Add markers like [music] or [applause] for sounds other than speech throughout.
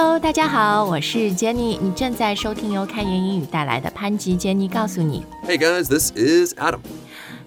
Hello，大家好，我是 Jenny，你正在收听由开言英语带来的潘吉 Jenny 告诉你。 Hey guys, this is Adam.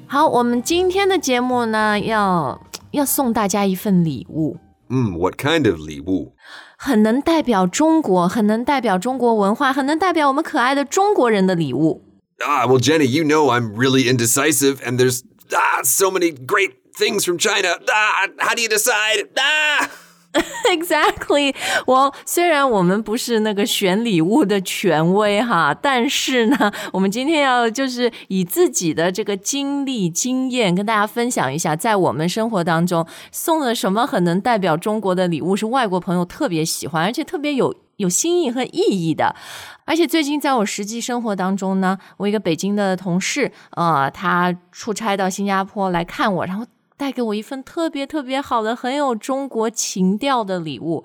好，我们今天的节目呢，要要送大家一份礼物， Hmm, what kind of 礼物?很能代表中国，很能代表中国文化，很能代表我们可爱的中国人的礼物。 Ah, well, Jenny, you know I'm really indecisive, and there's ah, so many great things from China. Ah, how do you decide? Ah! [laughs] Exactly，我虽然我们不是那个选礼物的权威哈，但是呢，我们今天要就是以自己的这个经历经验跟大家分享一下，在我们生活当中送了什么很能代表中国的礼物，是外国朋友特别喜欢，而且特别有有新意和意义的。而且最近在我实际生活当中呢，我一个北京的同事，呃，他出差到新加坡来看我，然后带给我一份特别特别好的、很有中国情调的礼物。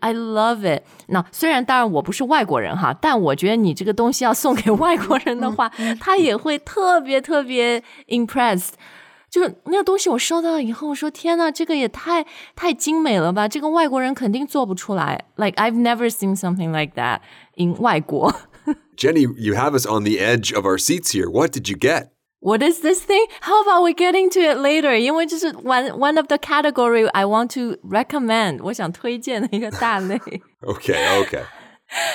I love it。那虽然当然我不是外国人哈，但我觉得你这个东西要送给外国人的话，他也会特别特别 impressed。就是那个东西我收到以后，我说天呐，这个也太太精美了吧！这个外国人肯定做不出来。Like I've never seen something like that in 外国。Jenny, you have us on the edge of our seats here. What did you get? What is this thing? How about we get into it later? 因为这是 one one of the category I want to recommend，[laughs] 我想推荐的一个大类。 Okay, okay.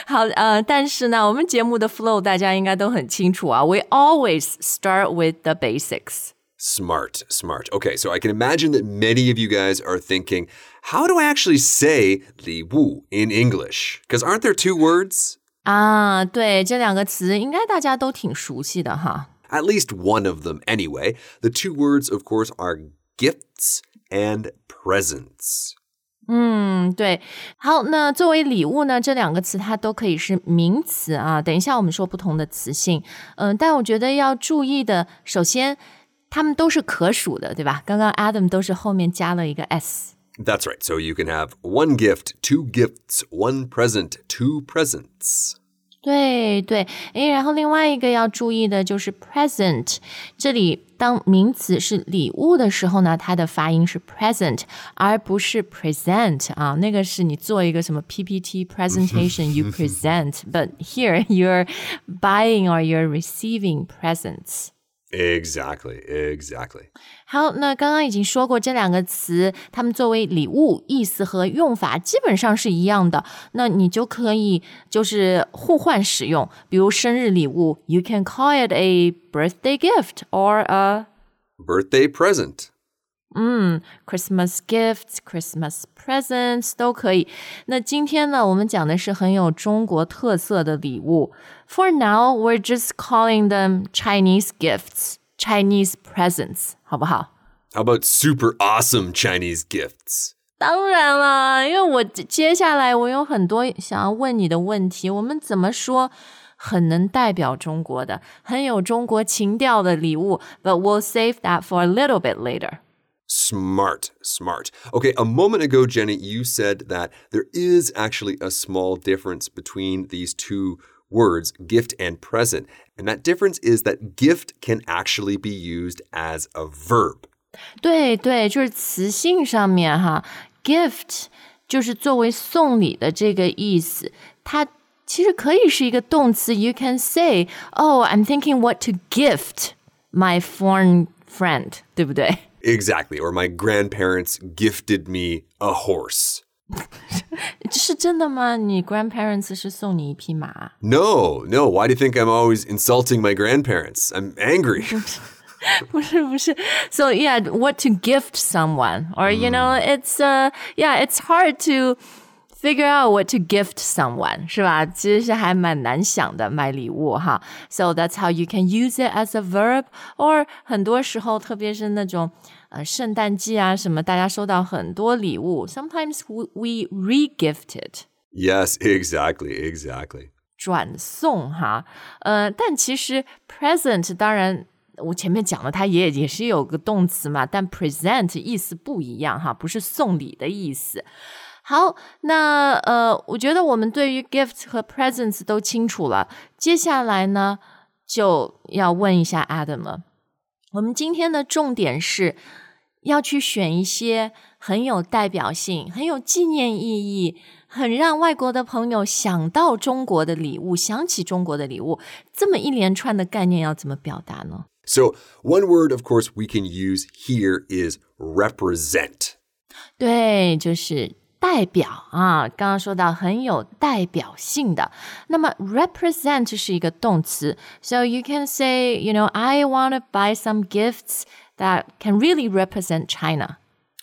好，呃，但是呢，我们节目的 flow 大家应该都很清楚啊。We always start with the basics. Smart, smart. Okay, so I can imagine that many of you guys are thinking, how do I actually say 礼物 in English? Because aren't there two words? 啊，对，这两个词应该大家都挺熟悉的哈。 At least one of them, anyway. The two words, of course, are gifts and presents. 嗯，对。好，那作为礼物呢，这两个词它都可以是名词啊。等一下我们说不同的词性。嗯，但我觉得要注意的，首先它们都是可数的，对吧？刚刚 Adam 都是后面加了一个 s。 That's right. So you can have one gift, two gifts, one present, two presents. 对对，诶，然后另外一个要注意的就是 present，这里当名词是礼物的时候呢，它的发音是 present，而不是 present 啊，那个是你做一个什么 PPT presentation you present，but here you're buying or you're receiving presents。Exactly, exactly. 好，那刚刚已经说过这两个词，它们作为礼物，意思和用法基本上是一样的。那你就可以就是互换使用，比如生日礼物，you can call it a birthday gift or a Birthday present. Christmas gifts, Christmas presents 都可以。那今天呢，我们讲的是很有中国特色的礼物。For now, we're just calling them Chinese gifts, Chinese presents，好不好？ How about super awesome Chinese gifts? 当然了，因为我接下来我有很多想要问你的问题，我们怎么说很能代表中国的、很有中国情调的礼物？But we'll save that for a little bit later. Smart, smart. Okay, a moment ago, Jenny, you said that there is actually a small difference between these two words, gift and present. And that difference is that gift can actually be used as a verb. 对对，就是词性上面哈，gift 就是作为送礼的这个意思，它其实可以是一个动词。You can say, "Oh, I'm thinking what to gift my foreign friend," 对不对？ Exactly. Or my grandparents gifted me a horse. [laughs] 是真的吗？你 grandparents 是送你一匹马？ No, no. Why do you think I'm always insulting my grandparents? I'm angry. [laughs] 不是不是，so yeah, what to gift someone, or you know, it's uh, yeah, it's hard to figure out what to gift someone，是吧？其实是还蛮难想的买礼物哈。So that's how you can use it as a verb, or 很多时候，特别是那种 呃圣诞季啊什么，大家收到很多礼物，sometimes we we regifted.。yes, exactly, exactly. 转送哈，呃，但其实 present 当然我前面讲了，它也也是有个动词嘛，但 present 意思不一样哈，不是送礼的意思。好，那呃，我觉得我们对于 gift 和 presents 都清楚了，接下来呢就要问一下 Adam 了。我们今天的重点是要去选一些很有代表性、很有纪念意义、很让外国的朋友想到中国的礼物、想起中国的礼物，这么一连串的概念要怎么表达呢？So, one word, of course, we can use here is represent. 对，就是代表啊。刚刚说到很有代表性的，那么 represent 是一个动词，so you can say, you know, I want to buy some gifts that can really represent China.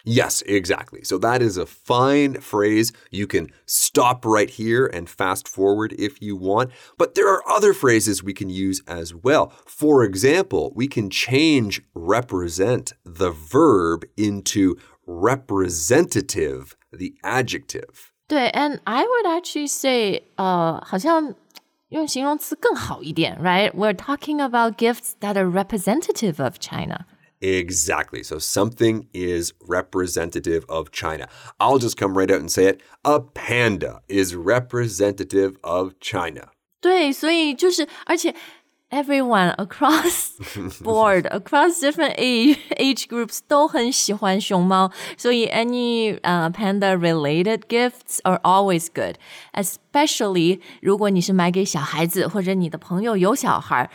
Yes, exactly. So that is a fine phrase. You can stop right here and fast forward if you want. But there are other phrases we can use as well. For example, we can change represent, the verb, into representative, the adjective. 对，and I would actually say，呃，好像用形容词更好一点，right？We're talking about gifts that are representative of China. Exactly. So something is representative of China. I'll just come right out and say it. A panda is representative of China. 对，所以就是，而且 everyone [laughs] across [laughs] board, across different age age groups 都很喜欢熊猫，所以 any 呃、panda related gifts are always good. Especially 如果你是买给小孩子，或者你的朋友有小孩。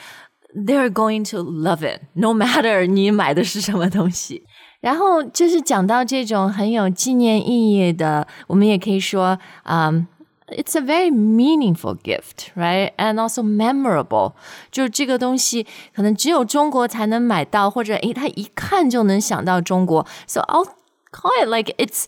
They're going to love it, no matter 你买的是什么东西。然后就是讲到这种很有纪念意义的，我们也可以说，嗯、 It's a very meaningful gift, right? And also memorable. 就是这个东西可能只有中国才能买到，或者诶，他一看就能想到中国。So I'll call it like it's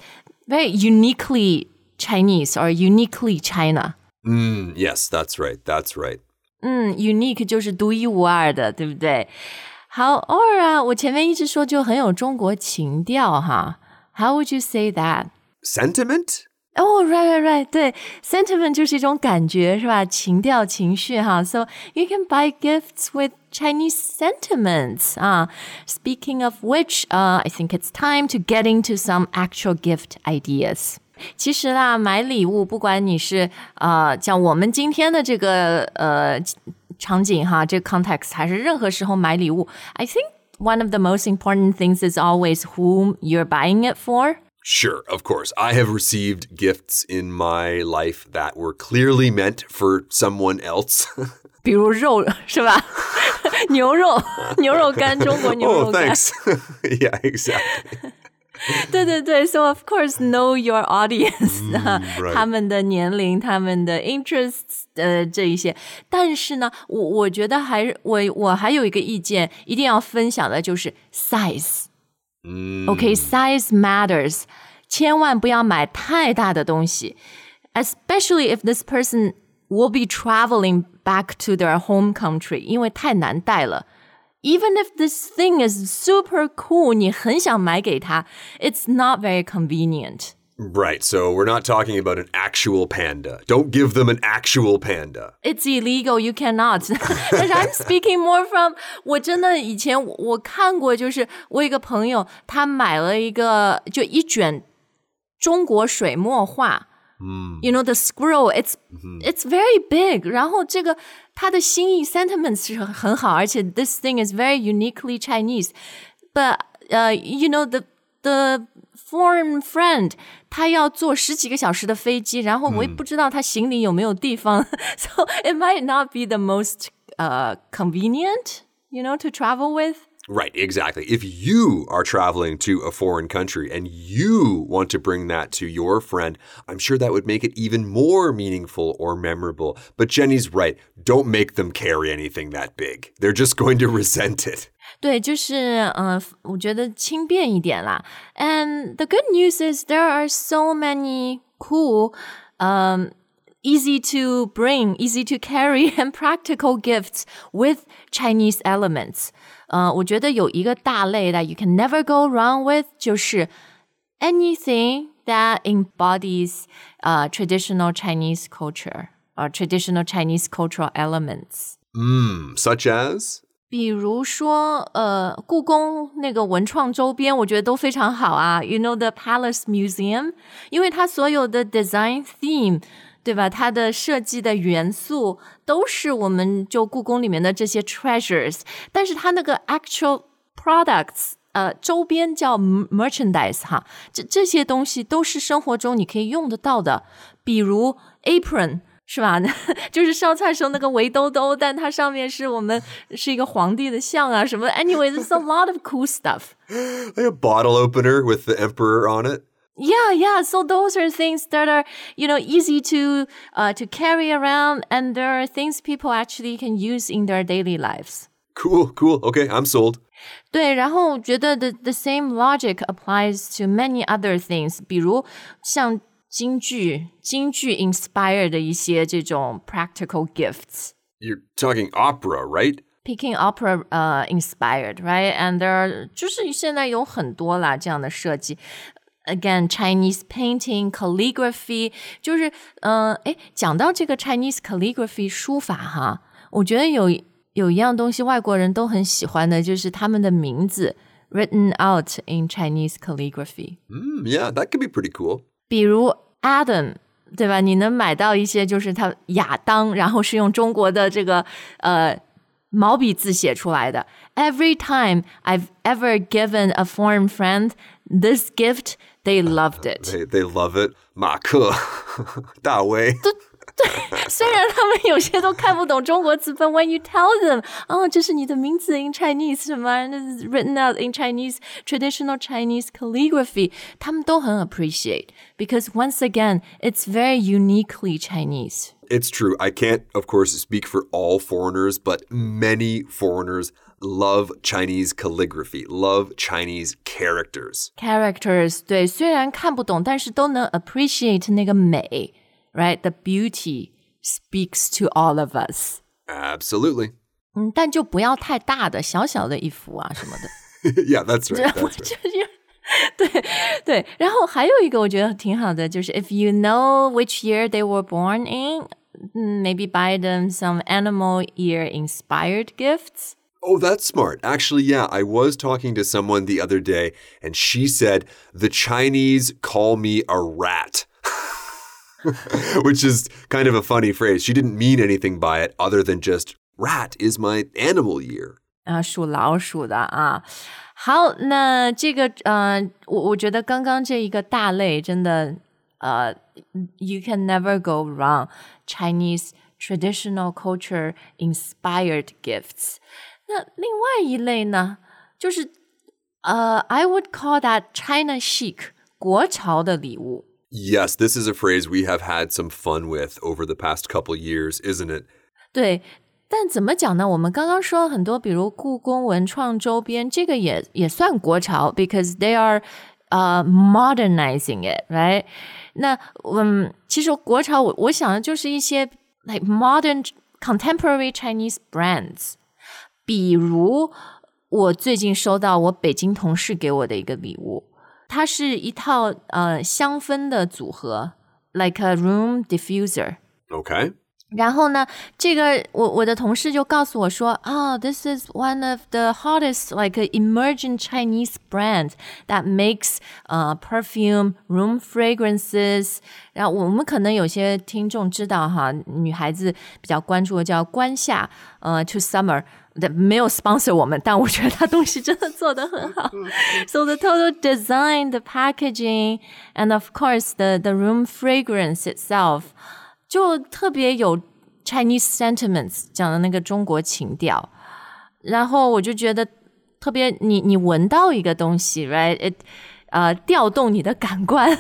very uniquely Chinese or uniquely China. Mm, yes, that's right. That's right. 嗯，unique 就是独一无二的，对不对？好，偶尔啊，我前面一直说就很有中国情调哈。How would you say that? Sentiment? 哦、oh,，right, right, right，对，sentiment 就是一种感觉，是吧？情调、情绪哈。So you can buy gifts with Chinese sentiments 啊。Speaking of which, uh, I think it's time to get into some actual gift ideas. 其实啦，买礼物，不管你是呃，像我们今天的这个呃场景哈，这个 context，还是任何时候买礼物，I think one of the most important things is always whom you're buying it for. Sure, of course. I have received gifts in my life that were clearly meant for someone else. [laughs] 比如肉是吧？牛肉，牛肉干，中国牛 oh, 肉干。 thanks. [laughs] [laughs] yeah, exactly. 对对对，so of course know your audience 啊、 right. 他们的年龄、他们的 interests 呃这一些。但是呢，我我觉得还是我我还有一个意见，一定要分享的就是 size。 OK，size、matters，千万不要买太大的东西，especially if this person will be traveling back to their home country，因为太难带了。Even if this thing is super cool，你很想买给他，it's not very convenient。 Right, so we're not talking about an actual panda. Don't give them an actual panda. It's illegal. You cannot. [laughs] 但是 I'm speaking more from 我真的以前我我看过，就是我有一个朋友，他买了一个就一卷中国水墨画。You know the scroll, it's it's very big. 然后这个他的心意 sentiments 是很好，而且 this thing is very uniquely Chinese. But uh, you know the the foreign friend 他要坐十几个小时的飞机，然后我也不知道他行李有没有地方，so [laughs] it might not be the most uh convenient, you know, to travel with. Right, exactly. If you are traveling to a foreign country and you want to bring that to your friend, I'm sure that would make it even more meaningful or memorable. But Jenny's right. Don't make them carry anything that big. They're just going to resent [laughs] it. 对，就是呃，我觉得轻便一点啦。And the good news is there are so many cool, um, easy to bring, easy to carry, [laughs] and practical gifts with Chinese elements. 呃，我觉得有一个大类 that you can never go wrong with，就是 anything that embodies uh, traditional Chinese culture or traditional Chinese cultural elements. Mmm, such as? 比如说，呃，故宫那个文创周边，我觉得都非常好啊。You know the Palace Museum，因为它所有的 design theme，对吧？它的设计的元素都是我们就故宫里面的这些 treasures，但是它那个 actual products 呃周边叫 merchandise 哈，这这些东西都是生活中你可以用得到的，比如 apron。是吧？就是烧菜时候那个围兜兜，但它上面是我们是一个皇帝的像啊什么。Anyway, [laughs] there's [laughs] a lot of cool stuff. [laughs] Like a bottle opener with the emperor on it. Yeah, yeah. So those are things that are, you know, easy to uh, to carry around, and there are things people actually can use in their daily lives. Cool, cool. Okay, I'm sold. 对，然后我觉得 the the same logic applies to many other things，比如像 京剧、京剧 inspire 的一些这种 practical gifts。 You're talking opera, right? Peking opera 呃、inspired right and there are 就是现在有很多啦这样的设计。Again, Chinese painting, calligraphy，就是嗯，哎，讲到这个 Chinese calligraphy 书法哈，我觉得有有一样东西外国人都很喜欢的，就是他们的名字 written out in Chinese calligraphy。 Mm, yeah, that could be pretty cool. 比如 Adam，对吧？你能买到一些就是他亚当，然后是用中国的这个呃毛笔字写出来的。Every time I've ever given a foreign friend this gift, they loved it. They, they love it. 马克,大卫. [laughs] [laughs] 虽然他们有些都看不懂中国字，but when you tell them，哦，这是你的名字 in Chinese 什么，this is written out in Chinese traditional Chinese calligraphy，他们都很 appreciate because once again it's very uniquely Chinese。 It's true. I can't, of course, speak for all foreigners, but many foreigners love Chinese calligraphy, love Chinese characters. characters 对，虽然看不懂，但是都能 appreciate 那个美 ，right？The beauty speaks to all of us。 Absolutely. 嗯，但就不要太大的，小小的一幅啊什么的。 yeah, [laughs] that's right. 我 That's right. 就是[laughs] 对对，然后还有一个我觉得挺好的，就是 if you know which year they were born in, mm, maybe buy them some animal year inspired gifts. Oh, that's smart. Actually, yeah, I was talking to someone the other day, and she said, The Chinese call me a rat. [laughs] [laughs] Which is kind of a funny phrase. She didn't mean anything by it other than just, rat is my animal year. 啊，属老鼠的啊。好，那这个呃，我我觉得刚刚这一个大类真的呃，you can never go wrong. Chinese traditional culture inspired gifts. 那另外一类呢，就是呃，I would call that China chic 国潮的礼物。 Yes, this is a phrase we have had some fun with over the past couple years, isn't it? 对，但怎么讲呢？我们刚刚说了很多，比如故宫文创周边，这个也也算国潮，because they are 呃、modernizing it, right？那嗯，其实国潮我我想的就是一些 like modern contemporary Chinese brands，比如我最近收到我北京同事给我的一个礼物， 它是一套呃香氛的组合，like a room diffuser。ok 然后呢，这个我我的同事就告诉我说，啊、oh,，this is one of the hottest like emerging Chinese brand that makes 呃、uh, perfume, room fragrances。然后我们可能有些听众知道哈，女孩子比较关注的叫观夏，呃、uh,，to summer。没有 sponsor 我们，但我觉得他东西真的做得很好。so [laughs] the total design, the packaging, and of course the the room fragrance itself. 就特别有 Chinese sentiments 讲的那个中国情调，然后我就觉得特别你你闻到一个东西，right？it 呃调动你的感官，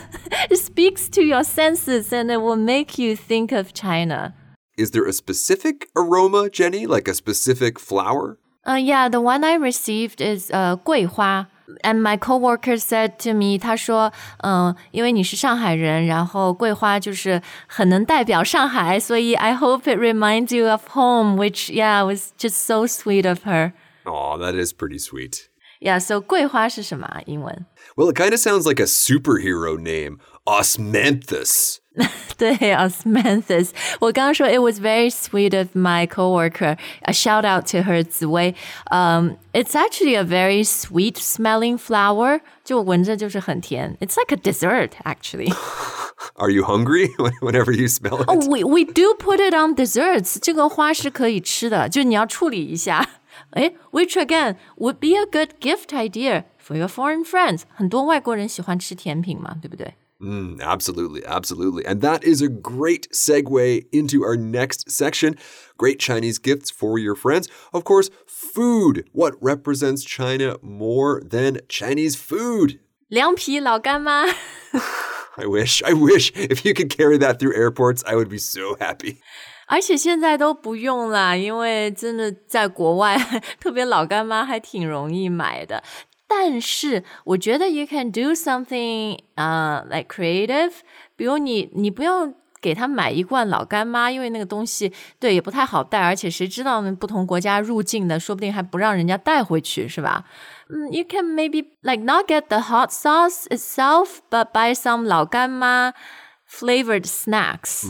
it speaks [laughs] to your senses and it will make you think of China. Is there a specific aroma, Jenny? Like a specific flower? Uh, yeah, the one I received is 呃、桂花。 And my coworker said to me，他说，嗯、因为你是上海人，然后桂花就是很能代表上海，所以 I hope it reminds you of home, which yeah was just so sweet of her. Aw, that is pretty sweet. Yeah, so 桂花是什么啊？英文？ Well, it kind of sounds like a superhero name. Osmanthus. [laughs] 对，osmanthus。我刚刚说 it was very sweet of my coworker. A shout out to her 紫薇。Um, it's actually a very sweet smelling flower. 就闻着就是很甜。It's like a dessert actually. [laughs] Are you hungry [laughs] whenever you smell it? Oh, we we do put it on desserts. 这个花是可以吃的，就你要处理一下。哎，which again would be a good gift idea for your foreign friends，很多外国人喜欢吃甜品嘛，对不对？ Mm, absolutely, absolutely. And that is a great segue into our next section great Chinese gifts for your friends. Of course, food. What represents China more than Chinese food? 凉皮、老干妈。 [laughs] I wish, I wish if you could carry that through airports, I would be so happy. [laughs] 而且现在都不用啦，因为真的在国外，特别老干妈还挺容易买的。 [laughs] 但是我觉得 you can do something 呃、uh, like creative，比如你你不用给他买一罐老干妈，因为那个东西对也不太好带，而且谁知道呢？不同国家入境的，说不定还不让人家带回去，是吧？嗯，you can maybe like not get the hot sauce itself, but buy some 老干妈 flavored snacks.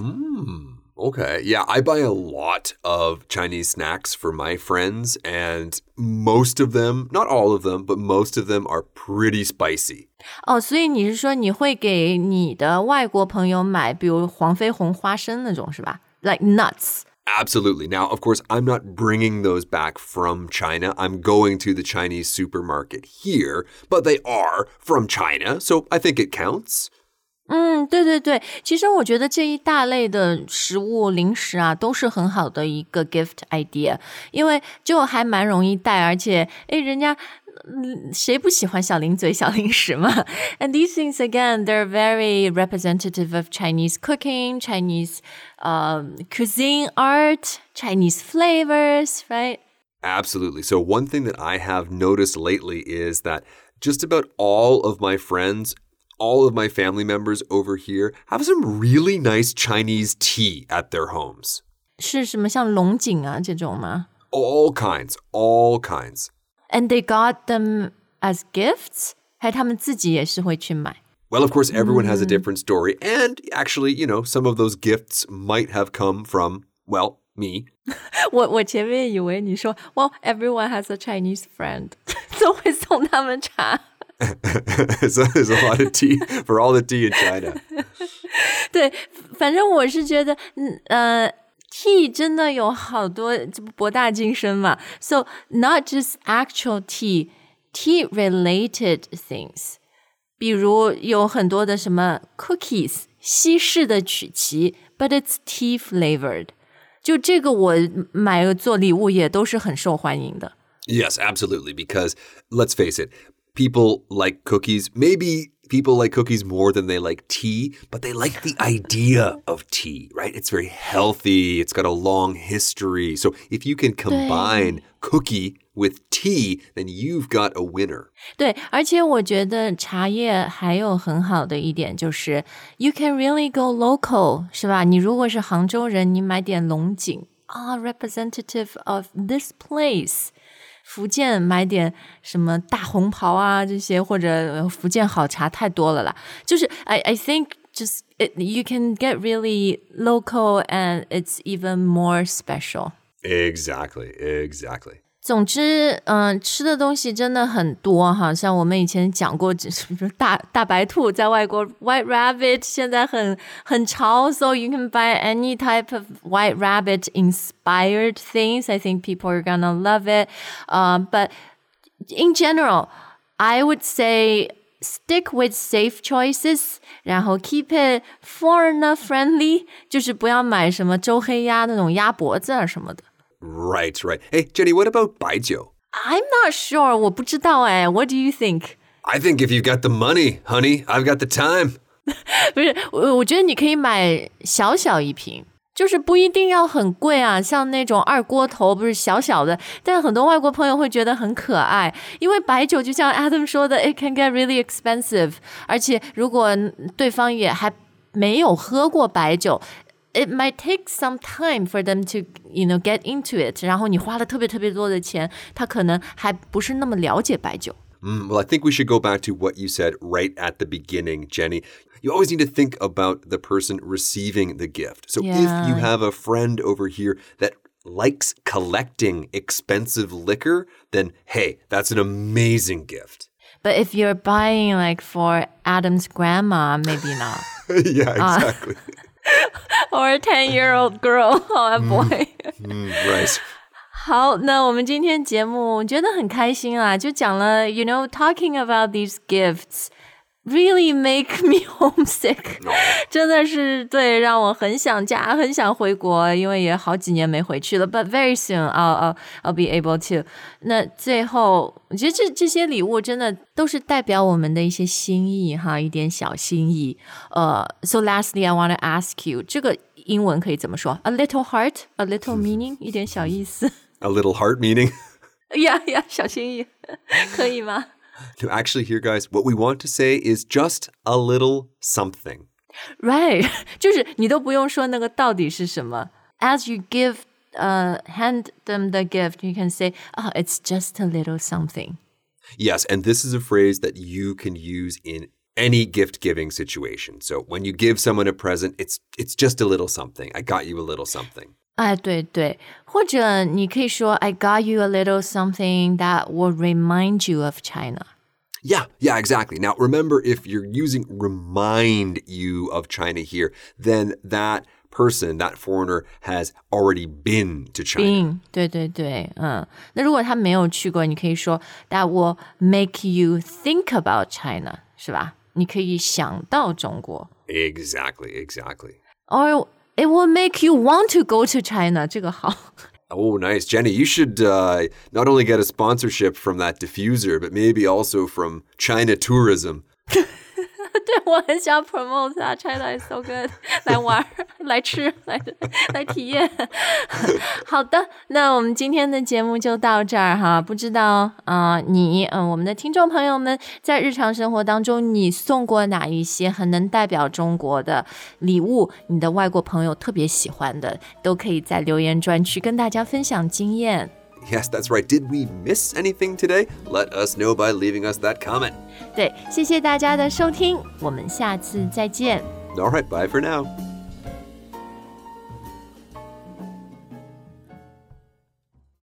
Okay, yeah, I buy a lot of Chinese snacks for my friends, and most of them, not all of them, but most of them are pretty spicy. 哦，所以你是说你会给你的外国朋友买，比如黄飞鸿花生那种是吧？Like nuts. Absolutely. Now, of course, I'm not bringing those back from China. I'm going to the Chinese supermarket here, but they are from China, so I think it counts. 嗯，对对对，其实我觉得这一大类的食物零食啊，都是很好的一个 gift idea，因为就还蛮容易带，而且诶，人家。谁不喜欢小零嘴、小零食嘛？And these things again, they're very representative of Chinese cooking, Chinese um, cuisine art, Chinese flavors, right? Absolutely. So, one thing that I have noticed lately is that just about all of my friends, all of my family members over here have some really nice Chinese tea at their homes. 是什么像龙井啊这种吗？ All kinds, all kinds. And they got them as gifts，还他们自己也是会去买。 Well, of course, everyone has a different story. And actually, you know, some of those gifts might have come from, well, me. [laughs] 我我前面以为你说，Well, everyone has a Chinese friend，[laughs] 都会送他们茶。 [laughs] so there's a lot of tea [laughs] for all the tea in China. [laughs] 对，反正我是觉得，嗯呃。tea 真的有好多，这不博大精深嘛。So not just actual tea, tea related things，比如有很多的什么 cookies，西式的曲奇，but it's tea flavored。就这个我买了做礼物也都是很受欢迎的。 Yes, absolutely. Because let's face it, people like cookies. Maybe people like cookies more than they like tea, but they like the idea of tea, right? It's very healthy, it's got a long history. So if you can combine cookie with tea, then you've got a winner. 对，而且我觉得茶叶还有很好的一点就是，you can really go local，是吧？你如果是杭州人，你买点龙井啊，representative of this place。 福建买点什么大红袍啊，这些或者福建好茶太多了啦。就是 I I think just it, you can get really local and it's even more special. Exactly, exactly. 总之，嗯，吃的东西真的很多哈，像我们以前讲过，大大白兔在外国，White Rabbit 现在很很潮，so you can buy any type of White Rabbit inspired things. I think people are gonna love it. Uh, but in general, I would say stick with safe choices，然后 keep it foreigner friendly，就是不要买什么周黑鸭那种鸭脖子啊什么的。Right, right. Hey, Jenny, what about baijiu? I'm not sure. 我不知道哎。What do you think? I think if you've got the money, honey, I've got the time. [laughs] 不是，我我觉得你可以买小小一瓶，就是不一定要很贵啊。像那种二锅头，不是小小的，但很多外国朋友会觉得很可爱。因为白酒就像 Adam 说的，it can get really expensive。而且如果对方也还没有喝过白酒。 it might take some time for them to, you know, get into it. 然后你花了特别特别多的钱，他可能还不是那么了解白酒。 Mm, well, I think we should go back to what you said right at the beginning, Jenny. You always need to think about the person receiving the gift. So if you Yeah. have a friend over here that likes collecting expensive liquor, then hey, that's an amazing gift. But if you're buying like for Adam's grandma, maybe not. [laughs] yeah, exactly. [laughs] or a 10 year old girl [laughs] or a boy. Mm, right. 好，那我们今天节目觉得很开心啊，就讲了，you know, talking [laughs] about these gifts really make [laughs] me homesick，真的是对，让我很想家，很想回国，因为也好几年没回去了。But very soon I'll I'll I'll be able to。那最后，我觉得这这些礼物真的都是代表我们的一些心意哈，一点小心意。呃、uh,，So lastly, I want to ask you，这个英文可以怎么说？A little heart, a little meaning，一点小意思。 A little heart meaning. 呀[laughs] 呀，小心意，可以吗？ [laughs] No, actually, here, guys, what we want to say is just a little something. Right，[laughs] 就是你都不用说那个到底是什么。As you give, uh, hand them the gift, you can say, "Oh, it's just a little something." Yes, and this is a phrase that you can use in any gift giving situation. So when you give someone a present, it's it's just a little something. I got you a little something. 哎，对对，或者你可以说，I got you a little something that will remind you of China. Yeah, yeah, exactly. Now, remember, if you're using remind you of China here, then that person, that foreigner, has already been to China. 并对对对，嗯，那如果他没有去过，你可以说 That will make you think about China，是吧？你可以想到中国。 Exactly, exactly. Or it will make you want to go to China. 这个好。 Oh, nice. Jenny, you should uh, not only get a sponsorship from that diffuser, but maybe also from China Tourism. [laughs] 我很想 promote 啊，China is so good，[laughs] 来玩儿，[laughs] 来吃，来来体验。好的，那我们今天的节目就到这儿哈。不知道啊、你嗯、我们的听众朋友们在日常生活当中，你送过哪一些很能代表中国的礼物？你的外国朋友特别喜欢的，都可以在留言专区跟大家分享经验。Yes, that's right. Did we miss anything today? Let us know by leaving us that comment. 对，谢谢大家的收听，我们下次再见。 All right, bye for now.